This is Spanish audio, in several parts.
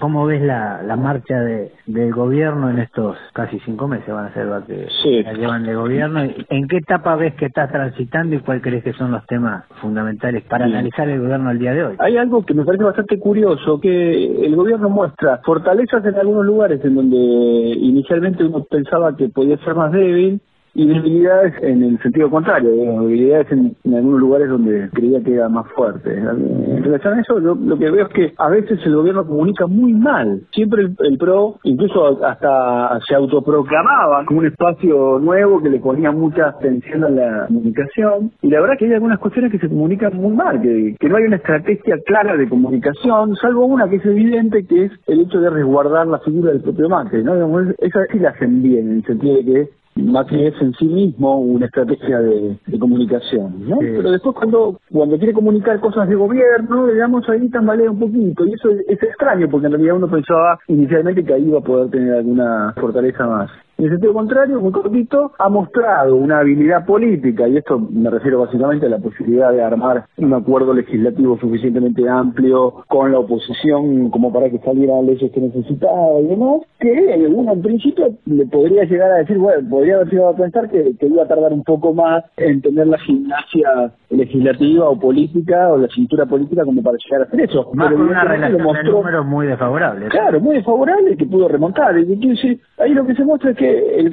¿Cómo ves la, la marcha de, del gobierno en estos casi cinco meses van a ser lo que Sí. la llevan de gobierno? ¿En qué etapa ves que estás transitando y cuál crees que son los temas fundamentales para analizar el gobierno al día de hoy? Hay algo que me parece bastante curioso, que el gobierno muestra fortalezas en algunos lugares en donde inicialmente uno pensaba que podía ser más débil y debilidades en el sentido contrario, debilidades en, en algunos lugares donde creía que era más fuerte. En relación a eso, yo lo que veo es que a veces el gobierno comunica muy mal. Siempre el, el PRO, incluso hasta se autoproclamaba como un espacio nuevo que le ponía mucha atención a la comunicación. Y la verdad que hay algunas cuestiones que se comunican muy mal, que, que no hay una estrategia clara de comunicación, salvo una que es evidente, que es el hecho de resguardar la figura del propio Macri. ¿no? Digamos, Esa sí la hacen bien, en el sentido de que Macri es en sí mismo una estrategia de, de comunicación, ¿no? Sí. Pero después cuando cuando quiere comunicar cosas de gobierno, digamos, ahí tambalea un poquito. Y eso es, es extraño, porque en realidad uno pensaba inicialmente que ahí iba a poder tener alguna fortaleza más. En el sentido contrario, muy cortito, ha mostrado una habilidad política, y esto me refiero básicamente a la posibilidad de armar un acuerdo legislativo suficientemente amplio con la oposición como para que salieran leyes que necesitaba y demás, que uno en principio le podría llegar a decir, bueno, podría haber llegado a pensar que, que iba a tardar un poco más en tener la gimnasia legislativa o política o la cintura política como para llegar a hacer eso. Más Pero con una relación de números muy desfavorable. Claro, muy desfavorable que pudo remontar. Y ahí lo que se muestra es que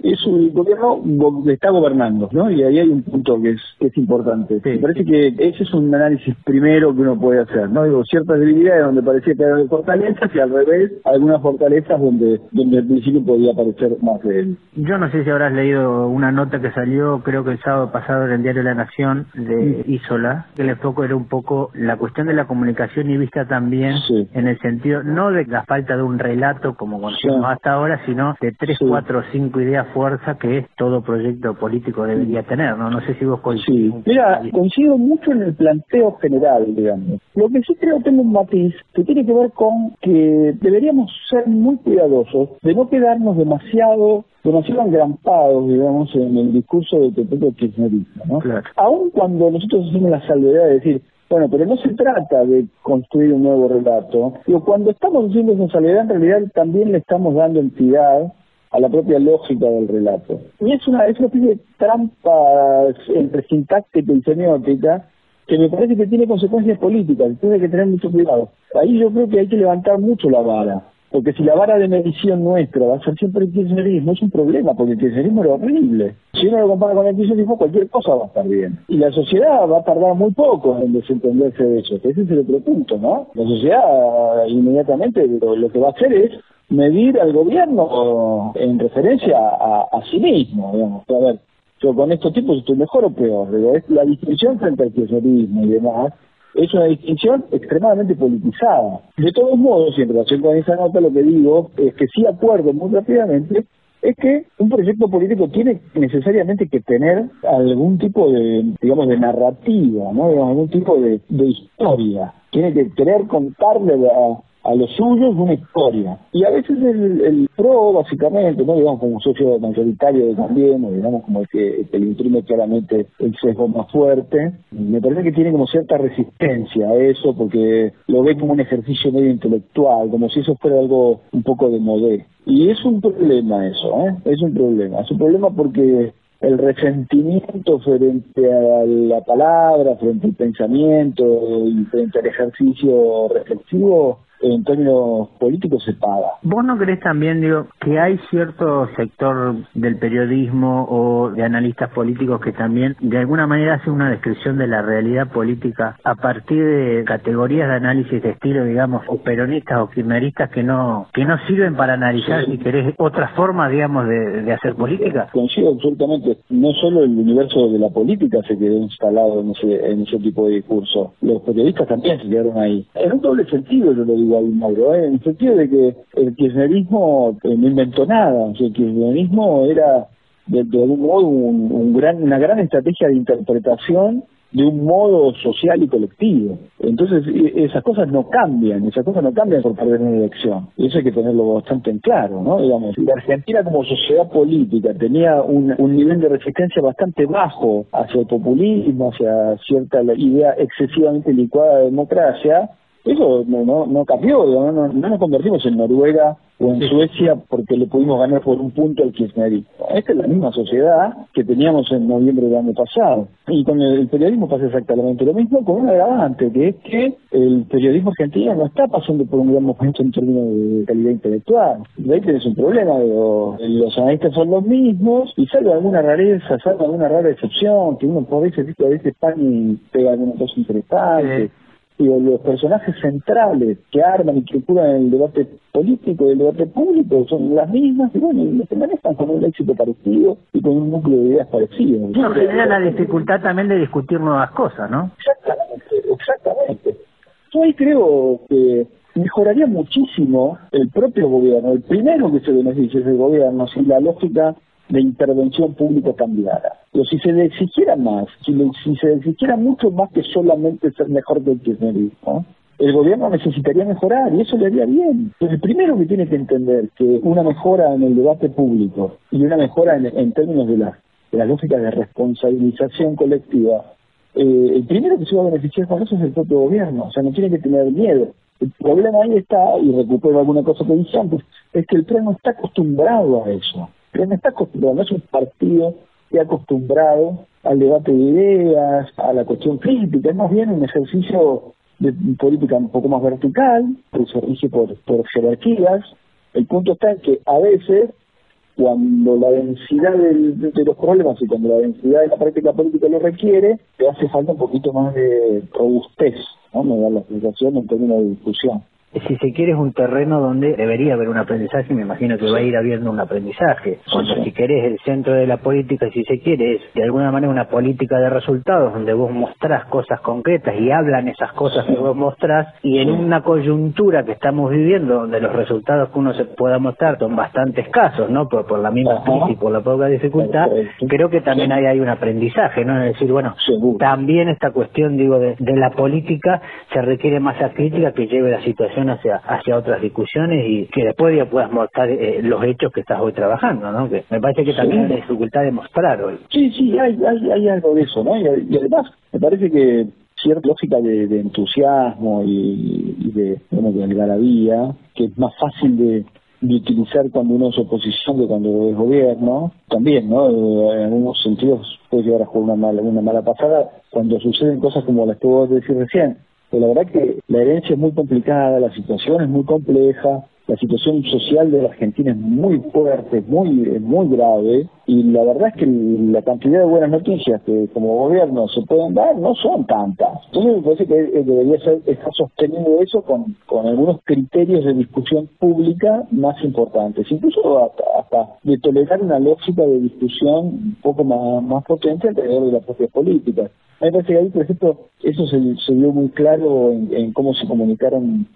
es un gobierno go- que está gobernando, ¿no? Y ahí hay un punto que es, que es importante. Sí. Me parece que ese es un análisis primero que uno puede hacer, ¿no? Digo, ciertas debilidades donde parecía que había fortalezas y al revés, algunas fortalezas donde, donde al principio podía parecer más de él. Yo no sé si habrás leído una nota que salió, creo que el sábado pasado en el diario La Nación de Isola, que el foco era un poco la cuestión de la comunicación y vista también en el sentido no de la falta de un relato como conocemos hasta ahora, sino de tres, cuatro o cinco ideas fuerza que todo proyecto político debería tener, ¿no? No sé si vos Sí, coincidís. mira, coincido mucho en el planteo general, digamos. Lo que sí creo tengo un matiz que tiene que ver con que deberíamos ser muy cuidadosos de no quedarnos demasiado demasiado engrampados, digamos, en el discurso del propio kirchnerismo, ¿no? Claro. Aun cuando nosotros hacemos la salvedad de decir, bueno, pero no se trata de construir un nuevo relato. Digo, cuando estamos haciendo esa salvedad, en realidad también le estamos dando entidad a la propia lógica del relato. Y es una, es una especie de trampa entre sintáctica y semiótica que me parece que tiene consecuencias políticas, hay que tener mucho cuidado. Ahí yo creo que hay que levantar mucho la vara, porque si la vara de medición nuestra va a ser siempre el kirchnerismo, es un problema, porque el kirchnerismo era horrible. Si uno lo compara con el kirchnerismo, cualquier cosa va a estar bien. Y la sociedad va a tardar muy poco en desentenderse de eso, ese es el otro punto, ¿no? La sociedad inmediatamente lo, lo que va a hacer es medir al gobierno en referencia a, a sí mismo, digamos. A ver, yo con estos tipos estoy mejor o peor. Digo, es la distinción frente al kirchnerismo y demás es una distinción extremadamente politizada. De todos modos, y en relación con esa nota, lo que digo es que sí acuerdo muy rápidamente es que un proyecto político tiene necesariamente que tener algún tipo de, digamos, de narrativa, ¿no? Algún tipo de, de historia. Tiene que querer contarle a, a los suyos una historia. Y a veces el, el PRO, básicamente, no digamos como socio mayoritario también, o digamos como el que, que le imprime claramente el sesgo más fuerte, me parece que tiene como cierta resistencia a eso, porque lo ve como un ejercicio medio intelectual, como si eso fuera algo un poco de modé. Y es un problema eso, ¿eh? Es un problema. Es un problema porque el resentimiento frente a la palabra, frente al pensamiento y frente al ejercicio reflexivo, en términos políticos se paga. ¿Vos no crees también, digo, que hay cierto sector del periodismo o de analistas políticos que también de alguna manera hace una descripción de la realidad política a partir de categorías de análisis de estilo, digamos, o peronistas o kirchneristas que no que no sirven para analizar, Sí. si querés, otra forma, digamos, de, de hacer política? Coincido absolutamente. No solo el universo de la política se quedó instalado en ese, en ese tipo de discurso. Los periodistas también se quedaron ahí. En un doble sentido, yo lo digo. ¿Eh? en el sentido de que el kirchnerismo eh, no inventó nada, el kirchnerismo era de, algún modo un, gran, una gran estrategia de interpretación de un modo social y colectivo. Entonces, esas cosas no cambian, esas cosas no cambian por perder una elección. Y eso hay que tenerlo bastante en claro, ¿no? Digamos, la Argentina como sociedad política tenía un, un nivel de resistencia bastante bajo hacia el populismo, hacia cierta idea excesivamente licuada de democracia, eso no, no, no cambió, no, no, nos convertimos en Noruega o en Suecia porque le pudimos ganar por un punto al kirchnerismo. Esta es la misma sociedad que teníamos en noviembre del año pasado. Y con el, periodismo pasa exactamente lo mismo, con un agravante, que es que el periodismo argentino no está pasando por un gran momento en términos de calidad intelectual. De ahí tenés un problema, los analistas son los mismos, y salvo alguna rareza, salvo alguna rara excepción, que uno por veces, a veces pan y pega alguna cosa interesante los personajes centrales que arman y que curan el debate político y el debate público son las mismas y bueno, y se manejan con un éxito parecido y con un núcleo de ideas parecido. Eso genera la dificultad también de discutir nuevas cosas, ¿no? Exactamente, exactamente. Yo ahí creo que mejoraría muchísimo el propio gobierno. El primero que se beneficia es el gobierno si la lógica de intervención pública cambiara. Pero si se le exigiera más, si, se le exigiera mucho más que solamente ser mejor que el kirchnerismo, el gobierno necesitaría mejorar y eso le haría bien. Pero el primero que tiene que entender que una mejora en el debate público y una mejora en, términos de la, de la lógica de responsabilización colectiva, eh, el primero que se va a beneficiar con eso es el propio gobierno. O sea, no tiene que tener miedo. El problema ahí está, y recupero alguna cosa que dije antes, es que el PRE no está acostumbrado a eso no está acostumbrado, es un partido que ha acostumbrado al debate de ideas, a la cuestión crítica, es más bien un ejercicio de política un poco más vertical, que se rige por, jerarquías. El punto está en que a veces, cuando la densidad de los problemas y cuando la densidad de la práctica política lo requiere, te hace falta un poquito más de robustez, ¿no? Me da la sensación en términos de discusión si se quiere, es un terreno donde debería haber un aprendizaje, me imagino que va a ir habiendo un aprendizaje. Cuando si querés el centro de la política, si se quiere, es de alguna manera una política de resultados, donde vos mostrás cosas concretas y hablan esas cosas que vos mostrás, y en una coyuntura que estamos viviendo, donde los resultados que uno se pueda mostrar son bastante escasos, ¿no? Por, por la misma crisis y por la poca dificultad, creo que también hay, hay un aprendizaje, ¿no? Es decir, bueno, también esta cuestión, digo, de, de la política se requiere más crítica que lleve la situación hacia, hacia otras discusiones y que después ya puedas mostrar eh, los hechos que estás hoy trabajando, ¿no? Que me parece que también hay dificultad de mostrar hoy. Sí, sí, hay, hay, hay algo de eso, ¿no? Y, además, me parece que cierta lógica de, entusiasmo y, de, bueno, de algarabía, que es más fácil de, utilizar cuando uno es oposición que cuando es gobierno, también, ¿no? En algunos sentidos puede llegar a jugar una mala, una mala pasada cuando suceden cosas como las que vos decís recién, pero la verdad que la herencia es muy complicada, la situación es muy compleja, la situación social de la Argentina es muy fuerte, muy, muy grave, y la verdad es que la cantidad de buenas noticias que como gobierno se pueden dar no son tantas. Entonces me parece que eh, debería ser, estar sostenido eso con, con algunos criterios de discusión pública más importantes, incluso hasta, de tolerar una lógica de discusión un poco más, más potente alrededor de las propias políticas. Me parece que ahí, por ejemplo, eso se, se vio muy claro en, cómo se comunicaron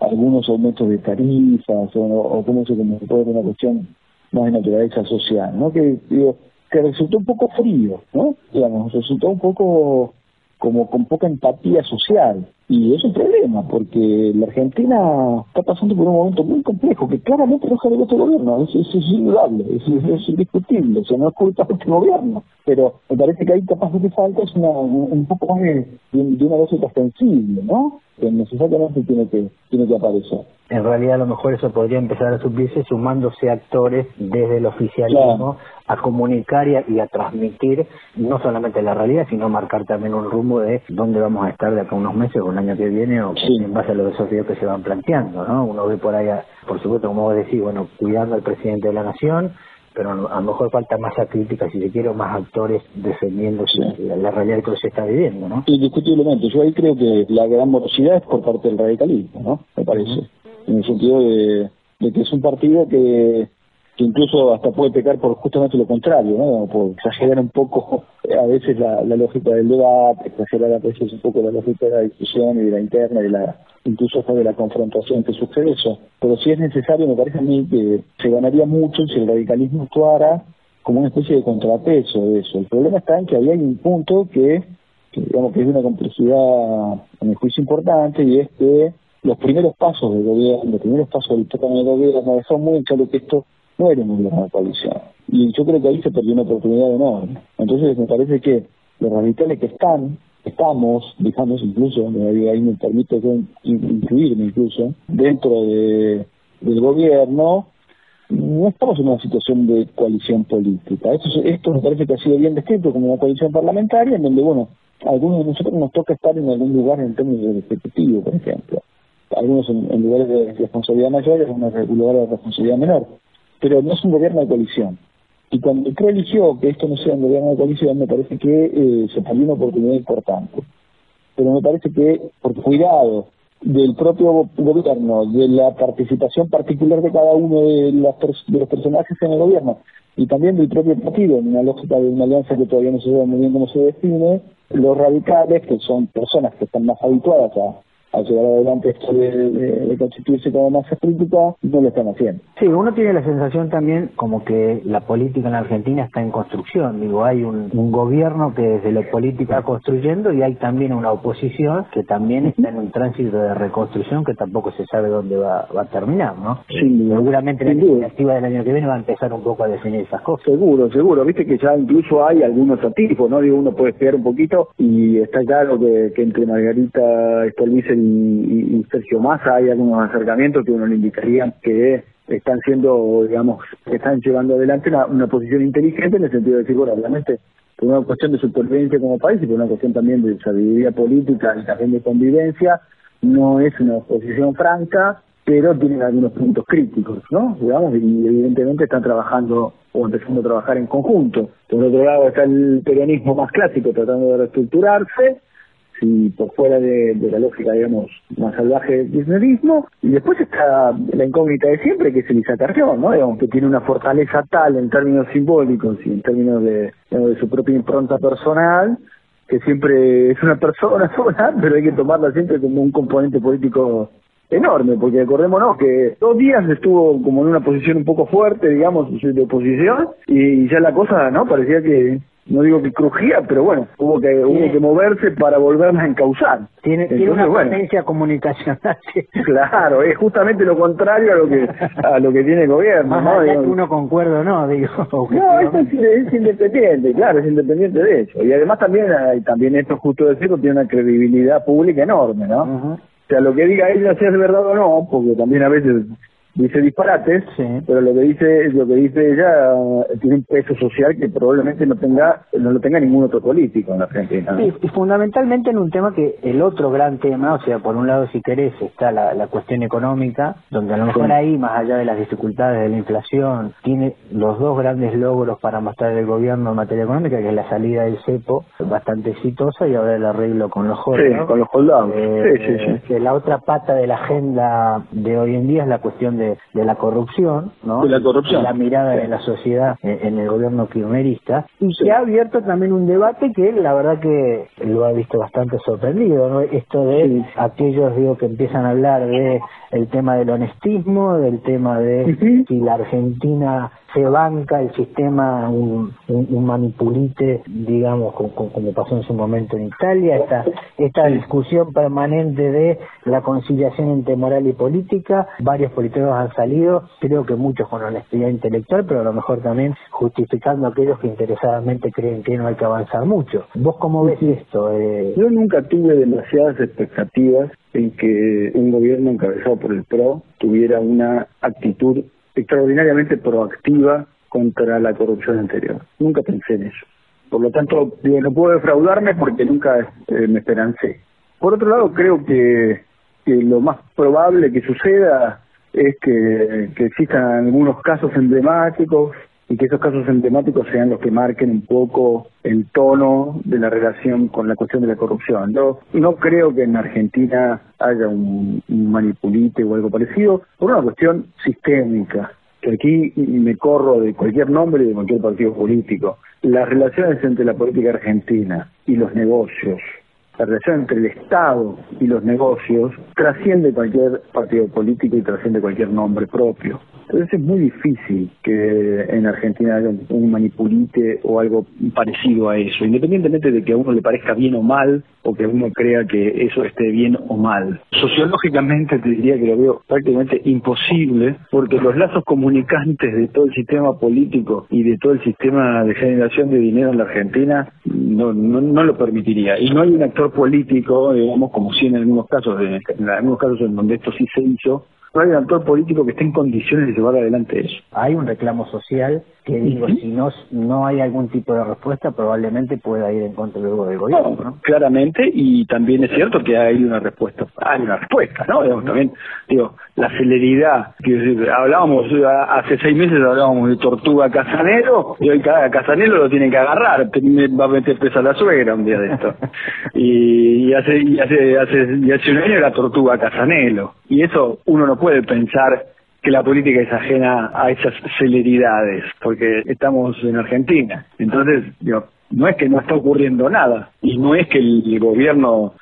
algunos aumentos de tarifas o, cómo se comunicó una cuestión más de naturaleza social, ¿no? Que, digo, que resultó un poco frío, ¿no? Digamos, resultó un poco como con poca empatía social. Y es un problema, porque la Argentina está pasando por un momento muy complejo, que claramente no es de este gobierno, es, es, indudable, es, indiscutible, o sea, no es culpa de este gobierno. Pero me parece que ahí capaz de que falta es una, un, poco más de, de, una lógica sensible, ¿no? Que necesariamente tiene que, tiene que aparecer en realidad a lo mejor eso podría empezar a suplirse sumándose actores desde el oficialismo a comunicar y a, transmitir no solamente la realidad, sino marcar también un rumbo de dónde vamos a estar de acá unos meses o el año que viene o en base a los desafíos que se van planteando, ¿no? Uno ve por ahí, por supuesto, como vos decís, bueno, cuidando al presidente de la nación, pero a lo mejor falta más crítica, si se quiere, o más actores defendiendo la, realidad que se está viviendo, ¿no? Indiscutiblemente, yo ahí creo que la gran morosidad es por parte del radicalismo, ¿no? Me parece en el sentido de, que es un partido que, que incluso hasta puede pecar por justamente lo contrario, ¿no? por exagerar un poco a veces la, lógica del debate, exagerar a veces un poco la lógica de la discusión y de la interna y de la incluso hasta de la confrontación que sucede eso. Pero si es necesario, me parece a mí que se ganaría mucho si el radicalismo actuara como una especie de contrapeso de eso. El problema está en que había un punto que, digamos que es una complejidad en el juicio importante y es que los primeros pasos del gobierno, los primeros pasos del plan de gobierno dejaron muy claro que esto un gobierno de coalición. Y yo creo que ahí se perdió una oportunidad enorme. Entonces me parece que los radicales que están, estamos, digamos incluso, ahí me permite incluirme incluso, dentro de, del gobierno, no estamos en una situación de coalición política. Esto, esto me parece que ha sido bien descrito como una coalición parlamentaria, en donde, bueno, algunos de nosotros nos toca estar en algún lugar en términos de ejecutivo, por ejemplo. Algunos en, lugares de responsabilidad mayor y algunos en lugares de responsabilidad menor. Pero no es un gobierno de coalición. Y cuando PRO eligió que esto no sea un gobierno de coalición, me parece que eh, se perdió una oportunidad importante. Pero me parece que, por cuidado del propio gobierno, de la participación particular de cada uno de, de los personajes en el gobierno y también del propio partido, en una lógica de una alianza que todavía no se sabe muy bien cómo se define, los radicales, que son personas que están más habituadas a a llevar adelante esto de, constituirse como masa crítica, no lo están haciendo. Sí, uno tiene la sensación también como que la política en Argentina está en construcción. Digo, hay un, gobierno que desde la política está construyendo y hay también una oposición que también está en un tránsito de reconstrucción que tampoco se sabe dónde va, a terminar, ¿no? Sí, Seguramente la iniciativa del año que viene va a empezar un poco a definir esas cosas. Seguro, seguro. Viste que ya incluso hay algunos atisbos, ¿no? Digo, uno puede esperar un poquito y está claro que, que entre Margarita Stolbizer y, Sergio Massa hay algunos acercamientos que uno le indicaría que están siendo, digamos, están llevando adelante una, posición inteligente en el sentido de decir, bueno, obviamente, por una cuestión de supervivencia como país y por una cuestión también de sabiduría política y también de convivencia, no es una posición franca, pero tienen algunos puntos críticos, ¿no? Digamos, y evidentemente están trabajando o empezando a trabajar en conjunto. Por otro lado está el peronismo más clásico tratando de reestructurarse, y por fuera de, la lógica, digamos, más salvaje del kirchnerismo. Y después está la incógnita de siempre, que es Elisa Carrión, ¿no? Digamos, que tiene una fortaleza tal en términos simbólicos y en términos de, su propia impronta personal, que siempre es una persona pero hay que tomarla siempre como un componente político enorme, porque acordémonos que dos días estuvo como en una posición un poco fuerte, digamos, de oposición, y ya la cosa, ¿no? Parecía que no digo que crujía, pero bueno, hubo que hubo que moverse para volverla a encauzar. Tiene, tiene una potencia comunicacional. claro, es justamente lo contrario a lo que a lo que tiene el gobierno. ¿no? uno concuerda no, digo. No, esto es, independiente, claro, es independiente de eso. Y además también, también esto justo decirlo, tiene una credibilidad pública enorme, ¿no? O sea, lo que diga ella, si es verdad o no, porque también a veces dice disparates, pero lo que dice lo que dice ella eh, tiene un peso social que probablemente no tenga no lo tenga ningún otro político en la Argentina. Sí, y fundamentalmente en un tema que el otro gran tema, o sea, por un lado si querés está la, la cuestión económica, donde a lo mejor ahí, más allá de las dificultades de la inflación, tiene los dos grandes logros para mostrar el gobierno en materia económica, que es la salida del cepo, bastante exitosa, y ahora el arreglo con los jóvenes. Sí, con los. Eh, sí, la otra pata de la agenda de hoy en día es la cuestión de, la corrupción, ¿no? De la corrupción. La mirada de la sociedad en, el gobierno kirchnerista y que ha abierto también un debate que la verdad que lo ha visto bastante sorprendido, ¿no? Esto de aquellos, digo, que empiezan a hablar de el tema del honestismo, del tema de si la Argentina se banca el sistema un, un, manipulite, digamos, como, pasó en su momento en Italia, esta, esta discusión permanente de la conciliación entre moral y política, varios políticos han salido, creo que muchos con honestidad intelectual, pero a lo mejor también justificando a aquellos que interesadamente creen que no hay que avanzar mucho. ¿Vos cómo ves esto? Eh... Yo nunca tuve demasiadas expectativas en que un gobierno encabezado por el PRO tuviera una actitud extraordinariamente proactiva contra la corrupción anterior. Nunca pensé en eso. Por lo tanto, no puedo defraudarme porque nunca eh, me esperancé. Por otro lado, creo que, lo más probable que suceda es que, que existan algunos casos emblemáticos y que esos casos emblemáticos sean los que marquen un poco el tono de la relación con la cuestión de la corrupción. Yo no creo que en Argentina haya un, manipulite o algo parecido por una cuestión sistémica. que aquí me corro de cualquier nombre y de cualquier partido político. Las relaciones entre la política argentina y los negocios, la relación entre el Estado y los negocios trasciende cualquier partido político y trasciende cualquier nombre propio. Entonces es muy difícil que en Argentina haya un manipulite o algo parecido a eso, independientemente de que a uno le parezca bien o mal, que uno crea que eso esté bien o mal. Sociológicamente te diría que lo veo prácticamente imposible, porque los lazos comunicantes de todo el sistema político y de todo el sistema de generación de dinero en la Argentina no, no, no lo permitiría. Y no hay un actor político, digamos, como si en algunos casos, en algunos casos en donde esto sí se hizo, no hay un actor político que esté en condiciones de llevar adelante eso. Hay un reclamo social que digo, si no no hay algún tipo de respuesta, probablemente pueda ir en contra luego del gobierno. ¿no? Claramente, y también es cierto que hay una respuesta, hay una respuesta, ¿no? también, digo, la celeridad, que hablábamos, hace seis meses hablábamos de Tortuga Casanero, y hoy cada Casanero lo tienen que agarrar, va a meter presa la suegra un día de esto. y, hace, y hace, hace, y hace un año era Tortuga Casanelo. Y eso uno no puede pensar que la política es ajena a esas celeridades, porque estamos en Argentina. Entonces, digo, no es que no está ocurriendo nada, y no es que el gobierno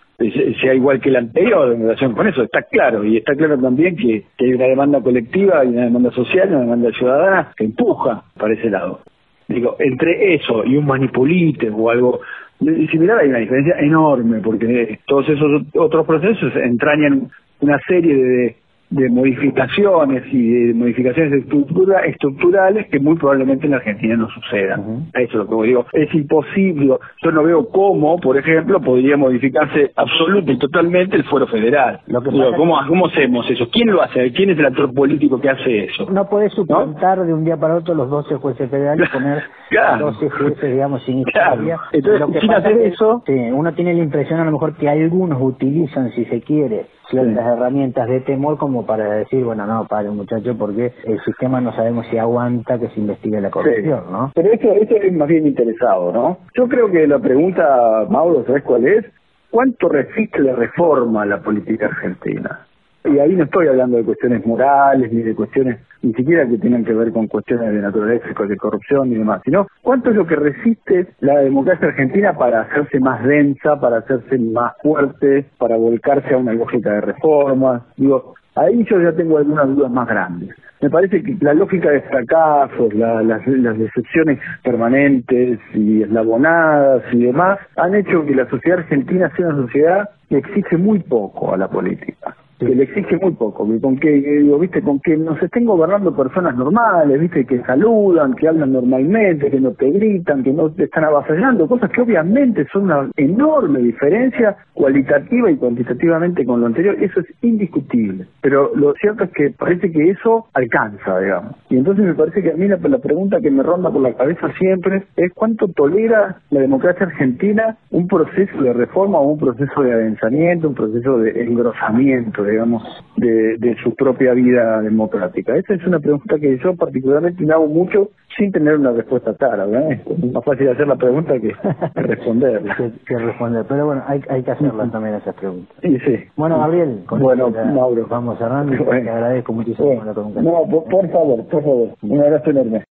sea igual que el anterior en relación con eso, está claro, y está claro también que, hay una demanda colectiva, y una demanda social, una demanda ciudadana que empuja para ese lado. Digo, entre eso y un manipulite o algo similar hay una diferencia enorme, porque todos esos otros procesos entrañan una serie de de modificaciones y de modificaciones estructura, estructurales que muy probablemente en la Argentina no sucedan. Eso es lo que digo. Es imposible, yo no veo cómo, por ejemplo, podría modificarse absoluta y totalmente el fuero federal. ¿cómo, ¿Cómo hacemos eso? ¿Quién lo hace? ¿Quién es el actor político que hace eso? No puede suplantar de un día para otro los 12 jueces federales y poner 12 jueces, digamos, sin historia. Entonces, lo que sin hacer eso... Sí, uno tiene la impresión a lo mejor que algunos utilizan, si se quiere, ciertas herramientas de temor como para decir, bueno, no, padre, muchacho, porque el sistema no sabemos si aguanta que se investigue la corrupción, ¿no? Pero eso, eso es más bien interesado, ¿no? Yo creo que la pregunta, Mauro, ¿sabes cuál es? ¿Cuánto resiste la reforma a la política argentina? Y ahí no estoy hablando de cuestiones morales ni de cuestiones ni siquiera que tengan que ver con cuestiones de naturaleza, de corrupción y demás, sino cuánto es lo que resiste la democracia argentina para hacerse más densa, para hacerse más fuerte, para volcarse a una lógica de reformas. Digo, ahí yo ya tengo algunas dudas más grandes. Me parece que la lógica de fracasos, las, las decepciones permanentes y eslabonadas y demás han hecho que la sociedad argentina sea una sociedad que exige muy poco a la política que le exige muy poco, que con que, digo, viste, con que nos estén gobernando personas normales, viste, que saludan, que hablan normalmente, que no te gritan, que no te están avasallando, cosas que obviamente son una enorme diferencia cualitativa y cuantitativamente con lo anterior, eso es indiscutible. Pero lo cierto es que parece que eso alcanza, digamos. Y entonces me parece que a mí la, la pregunta que me ronda por la cabeza siempre es cuánto tolera la democracia argentina un proceso de reforma o un proceso de adensamiento, un proceso de engrosamiento digamos, de, su propia vida democrática? Esa es una pregunta que yo particularmente me hago mucho sin tener una respuesta clara, ¿verdad? Es más fácil hacer la pregunta que responderla. que, responder, pero bueno, hay, hay que hacerla también esas preguntas. Sí, sí. Bueno, Gabriel, con bueno, Mauro. vamos cerrando y te agradezco muchísimo la pregunta. No, por favor, por favor, un abrazo enorme.